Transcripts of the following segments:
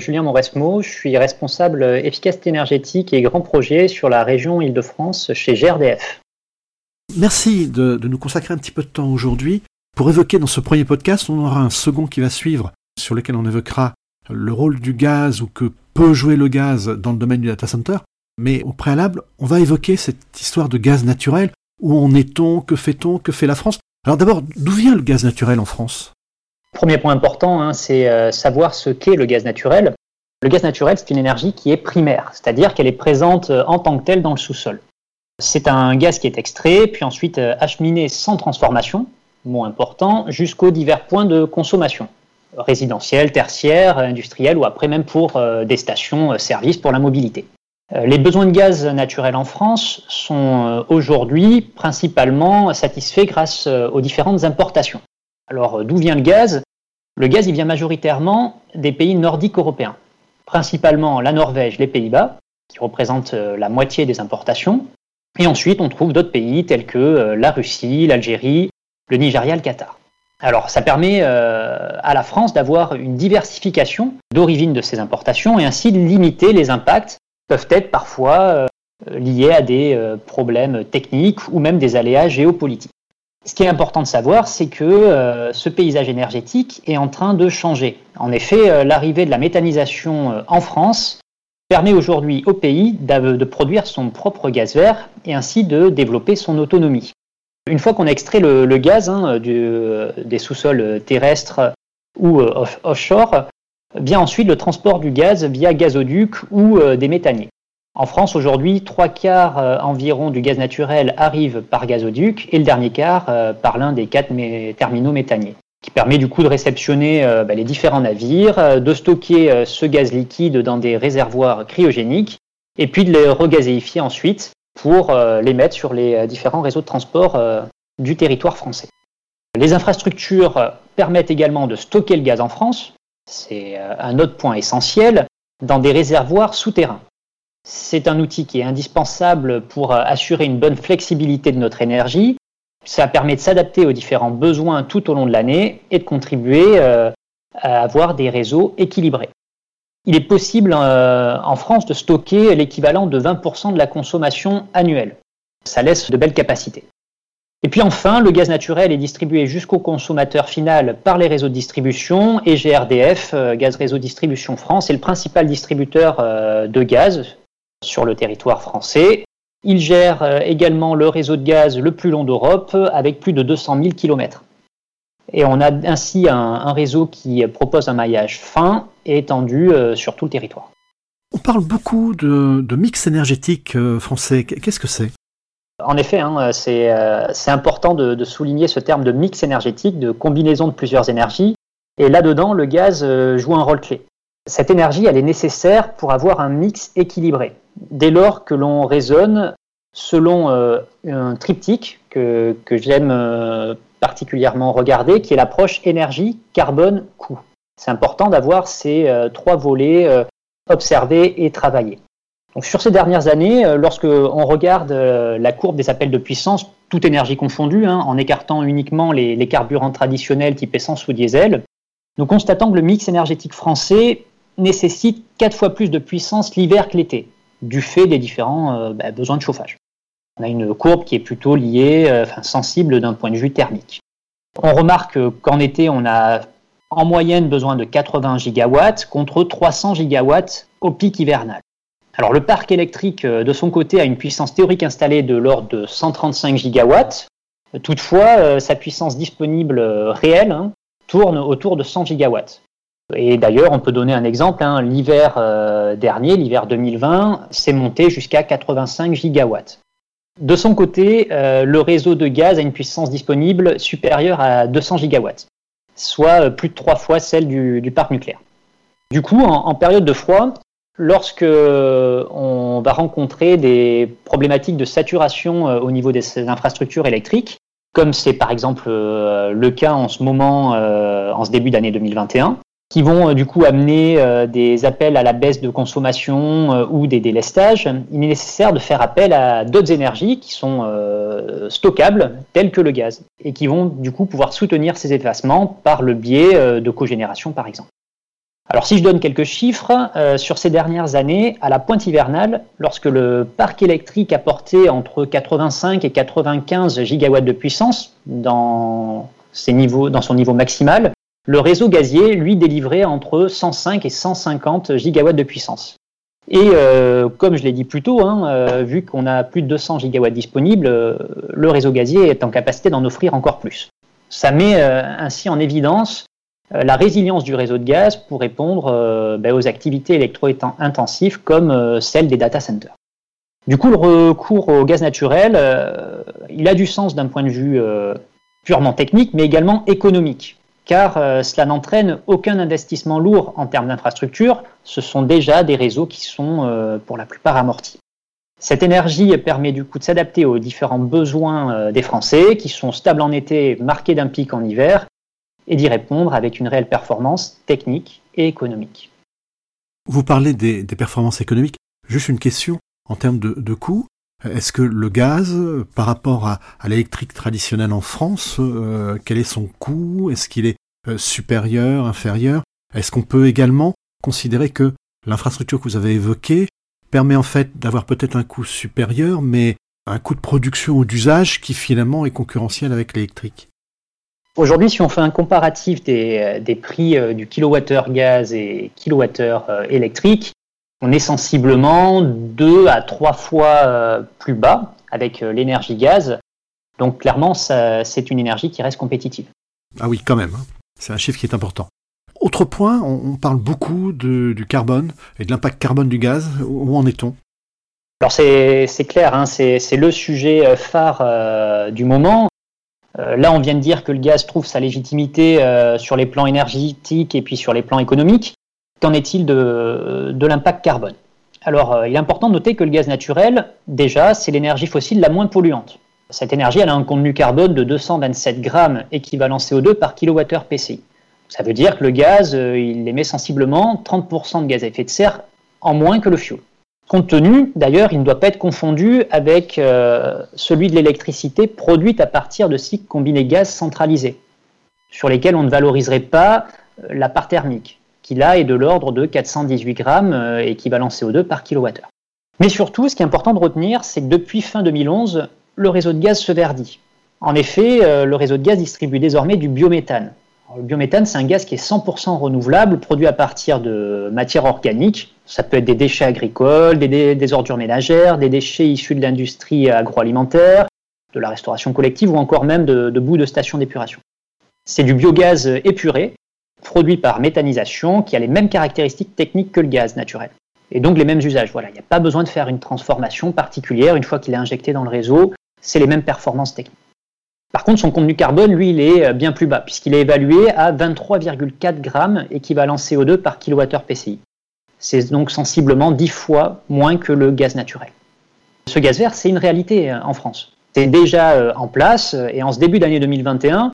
Julien Mauresmo, je suis responsable efficacité énergétique et grands projets sur la région Île-de-France chez GRDF. Merci de, nous consacrer un petit peu de temps aujourd'hui. Pour évoquer dans ce premier podcast, on aura un second qui va suivre sur lequel on évoquera le rôle du gaz ou que peut jouer le gaz dans le domaine du data center. Mais au préalable, on va évoquer cette histoire de gaz naturel. Où en est-on? Que fait-on? Que fait la France? Alors d'abord, d'où vient le gaz naturel en France? Premier point important, hein, c'est euh, savoir ce qu'est le gaz naturel. Le gaz naturel, c'est une énergie qui est primaire, c'est-à-dire qu'elle est présente euh, en tant que telle dans le sous-sol. C'est un gaz qui est extrait, puis ensuite euh, acheminé sans transformation, mot important, jusqu'aux divers points de consommation, résidentiels, tertiaires, industriels ou après même pour des stations-services pour la mobilité. Les besoins de gaz naturel en France sont aujourd'hui principalement satisfaits grâce aux différentes importations. Alors d'où vient le gaz? Le gaz, vient majoritairement des pays nordiques européens, principalement la Norvège, les Pays-Bas, qui représentent euh, la moitié des importations. Et ensuite, on trouve d'autres pays tels que euh, la Russie, l'Algérie, le Nigeria, le Qatar. Alors, ça permet euh, à la France d'avoir une diversification d'origine de ces importations et ainsi de limiter les impacts qui peuvent être parfois liés à des problèmes techniques ou même des aléas géopolitiques. Ce qui est important de savoir, c'est que euh, ce paysage énergétique est en train de changer. En effet, euh, l'arrivée de la méthanisation euh, en France permet aujourd'hui au pays de produire son propre gaz vert et ainsi de développer son autonomie. Une fois qu'on a extrait le, gaz hein, des sous-sols terrestres ou offshore, vient ensuite le transport du gaz via gazoduc ou des méthaniers. En France, aujourd'hui, trois quarts euh, environ du gaz naturel arrive par gazoduc et le dernier quart euh, par l'un des quatre terminaux méthaniers, qui permet du coup de réceptionner euh, bah, les différents navires, de stocker ce gaz liquide dans des réservoirs cryogéniques et puis de les regazéifier ensuite pour les mettre sur les différents réseaux de transport du territoire français. Les infrastructures permettent également de stocker le gaz en France, c'est un autre point essentiel, dans des réservoirs souterrains. C'est un outil qui est indispensable pour euh, assurer une bonne flexibilité de notre énergie. Ça permet de s'adapter aux différents besoins tout au long de l'année et de contribuer euh, à avoir des réseaux équilibrés. Il est possible euh, en France de stocker l'équivalent de 20% de la consommation annuelle. Ça laisse de belles capacités. Et puis enfin, le gaz naturel est distribué jusqu'au consommateur final par les réseaux de distribution et GRDF, Gaz Réseau Distribution France, est le principal distributeur de gaz sur le territoire français. Il gère euh, également le réseau de gaz le plus long d'Europe avec plus de 200 000 km. Et on a ainsi un, réseau qui propose un maillage fin et étendu euh, sur tout le territoire. On parle beaucoup de, mix énergétique euh, français. Qu'est-ce que c'est? En effet, hein, c'est important de, souligner ce terme de mix énergétique, de combinaison de plusieurs énergies. Et là-dedans, le gaz joue un rôle clé. Cette énergie, elle est nécessaire pour avoir un mix équilibré dès lors que l'on raisonne selon euh, un triptyque que, j'aime euh, particulièrement regarder, qui est l'approche énergie, carbone, coût. C'est important d'avoir ces euh, trois volets observés et travaillés. Donc, sur ces dernières années, lorsque on regarde la courbe des appels de puissance, toute énergie confondue, hein, en écartant uniquement les, les, carburants traditionnels type essence ou diesel, nous constatons que le mix énergétique français nécessite quatre fois plus de puissance l'hiver que l'été du fait des différents euh, bah, besoins de chauffage. On a une courbe qui est plutôt liée, euh, enfin, sensible d'un point de vue thermique. On remarque qu'en été, on a en moyenne besoin de 80 gigawatts contre 300 gigawatts au pic hivernal. Alors le parc électrique euh, de son côté a une puissance théorique installée de l'ordre de 135 gigawatts. Toutefois, sa puissance disponible réelle hein, tourne autour de 100 gigawatts. Et d'ailleurs, on peut donner un exemple. Hein. L'hiver euh, dernier, l'hiver 2020, c'est monté jusqu'à 85 gigawatts. De son côté, euh, le réseau de gaz a une puissance disponible supérieure à 200 gigawatts, soit euh, plus de trois fois celle du, parc nucléaire. Du coup, en, période de froid, lorsque on va rencontrer des problématiques de saturation au niveau des infrastructures électriques, comme c'est par exemple le cas en ce moment, en ce début d'année 2021, qui vont euh, du coup amener euh, des appels à la baisse de consommation euh, ou des délestages, il est nécessaire de faire appel à d'autres énergies qui sont stockables, telles que le gaz, et qui vont du coup pouvoir soutenir ces effacements par le biais de cogénération par exemple. Alors si je donne quelques chiffres, sur ces dernières années, à la pointe hivernale, lorsque le parc électrique apportait entre 85 et 95 gigawatts de puissance dans, ses niveaux, dans son niveau maximal, le réseau gazier, lui, délivrait entre 105 et 150 gigawatts de puissance. Et euh, comme je l'ai dit plus tôt, hein, euh, vu qu'on a plus de 200 gigawatts disponibles, le réseau gazier est en capacité d'en offrir encore plus. Ça met ainsi en évidence euh, la résilience du réseau de gaz pour répondre euh, ben, aux activités électro-intensives comme euh, celle des data centers. Du coup, le recours au gaz naturel, il a du sens d'un point de vue purement technique, mais également économique, car cela n'entraîne aucun investissement lourd en termes d'infrastructure, ce sont déjà des réseaux qui sont pour la plupart amortis. Cette énergie permet du coup de s'adapter aux différents besoins des Français, qui sont stables en été, marqués d'un pic en hiver, et d'y répondre avec une réelle performance technique et économique. Vous parlez des, performances économiques. Juste une question en termes de, de coûts. Est-ce que le gaz, par rapport à, l'électrique traditionnelle en France, euh, quel est son coût? Est-ce qu'il est euh, supérieur, inférieur? Est-ce qu'on peut également considérer que l'infrastructure que vous avez évoquée permet en fait d'avoir peut-être un coût supérieur, mais un coût de production ou d'usage qui finalement est concurrentiel avec l'électrique? Aujourd'hui, si on fait un comparatif des, des prix euh, du kilowattheure gaz et kilowattheure électrique, on est sensiblement deux à trois fois euh, plus bas avec l'énergie gaz. Donc clairement, c'est une énergie qui reste compétitive. Ah oui, quand même. Hein. C'est un chiffre qui est important. Autre point, on, parle beaucoup du carbone et de l'impact carbone du gaz. Où en est-on? Alors c'est clair, hein, c'est le sujet phare du moment. Euh, là, on vient de dire que le gaz trouve sa légitimité euh, sur les plans énergétiques et puis sur les plans économiques. Qu'en est-il de, l'impact carbone? Alors, euh, il est important de noter que le gaz naturel, déjà, c'est l'énergie fossile la moins polluante. Cette énergie, elle a un contenu carbone de 227 grammes équivalent CO2 par kWh PCI. Ça veut dire que le gaz, il émet sensiblement 30% de gaz à effet de serre en moins que le fioul. Compte tenu, d'ailleurs, il ne doit pas être confondu avec euh, celui de l'électricité produite à partir de cycles combinés gaz centralisés, sur lesquels on ne valoriserait pas euh, la part thermique, qui là est de l'ordre de 418 grammes euh, équivalent CO2 par kilowattheure. Mais surtout, ce qui est important de retenir, c'est que depuis fin 2011, le réseau de gaz se verdit. En effet, le réseau de gaz distribue désormais du biométhane, le biométhane, c'est un gaz qui est 100% renouvelable, produit à partir de matières organiques. Ça peut être des déchets agricoles, des, ordures ménagères, des déchets issus de l'industrie agroalimentaire, de la restauration collective ou encore même de, de bouts de stations d'épuration. C'est du biogaz épuré, produit par méthanisation, qui a les mêmes caractéristiques techniques que le gaz naturel. Et donc les mêmes usages. Voilà, il n'y a pas besoin de faire une transformation particulière une fois qu'il est injecté dans le réseau. C'est les mêmes performances techniques. Par contre, son contenu carbone, lui, il est euh, bien plus bas, puisqu'il est évalué à 23,4 grammes équivalent CO2 par kWh PCI. C'est donc sensiblement 10 fois moins que le gaz naturel. Ce gaz vert, c'est une réalité euh, en France. C'est déjà euh, en place et en ce début d'année 2021,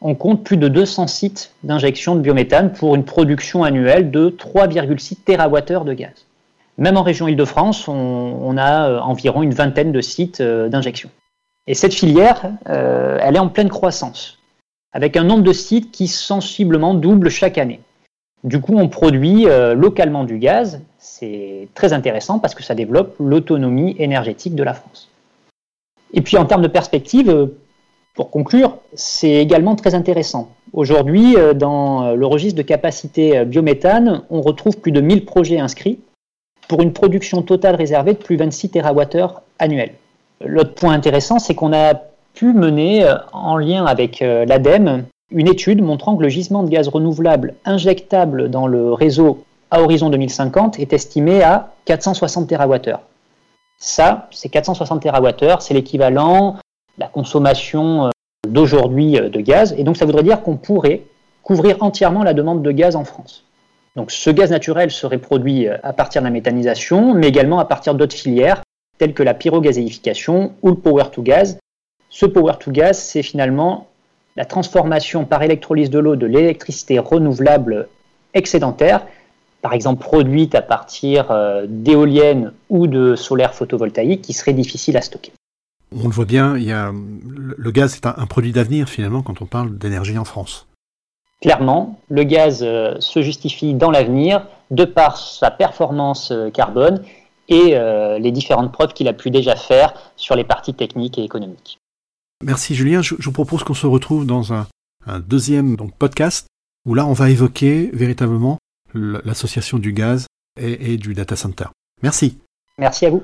on compte plus de 200 sites d'injection de biométhane pour une production annuelle de 3,6 TWh de gaz. Même en région Île-de-France, on, a environ une vingtaine de sites d'injection. Et cette filière, euh, elle est en pleine croissance, avec un nombre de sites qui sensiblement double chaque année. Du coup, on produit euh, localement du gaz. C'est très intéressant parce que ça développe l'autonomie énergétique de la France. Et puis en termes de perspective, euh, pour conclure, c'est également très intéressant. Aujourd'hui, dans le registre de capacité biométhane, on retrouve plus de 1000 projets inscrits pour une production totale réservée de plus de 26 TWh annuels. L'autre point intéressant, c'est qu'on a pu mener, euh, en lien avec euh, l'ADEME, une étude montrant que le gisement de gaz renouvelable injectable dans le réseau à horizon 2050 est estimé à 460 TWh. Ça, c'est 460 TWh, c'est l'équivalent la consommation euh, d'aujourd'hui de gaz, et donc ça voudrait dire qu'on pourrait couvrir entièrement la demande de gaz en France. Donc ce gaz naturel serait produit à partir de la méthanisation, mais également à partir d'autres filières, tels que la pyrogazéification ou le power to gas. Ce power to gas, c'est finalement la transformation par électrolyse de l'eau de l'électricité renouvelable excédentaire, par exemple produite à partir euh, d'éoliennes ou de solaire photovoltaïque, qui serait difficile à stocker. On le voit bien, il y a, le gaz est un, produit d'avenir finalement quand on parle d'énergie en France. clairement, le gaz se justifie dans l'avenir de par sa performance carbone et les différentes preuves qu'il a pu déjà faire sur les parties techniques et économiques. Merci Julien. Je, vous propose qu'on se retrouve dans un, deuxième donc, podcast où là on va évoquer véritablement l'association du gaz et, et du data center. Merci. Merci à vous.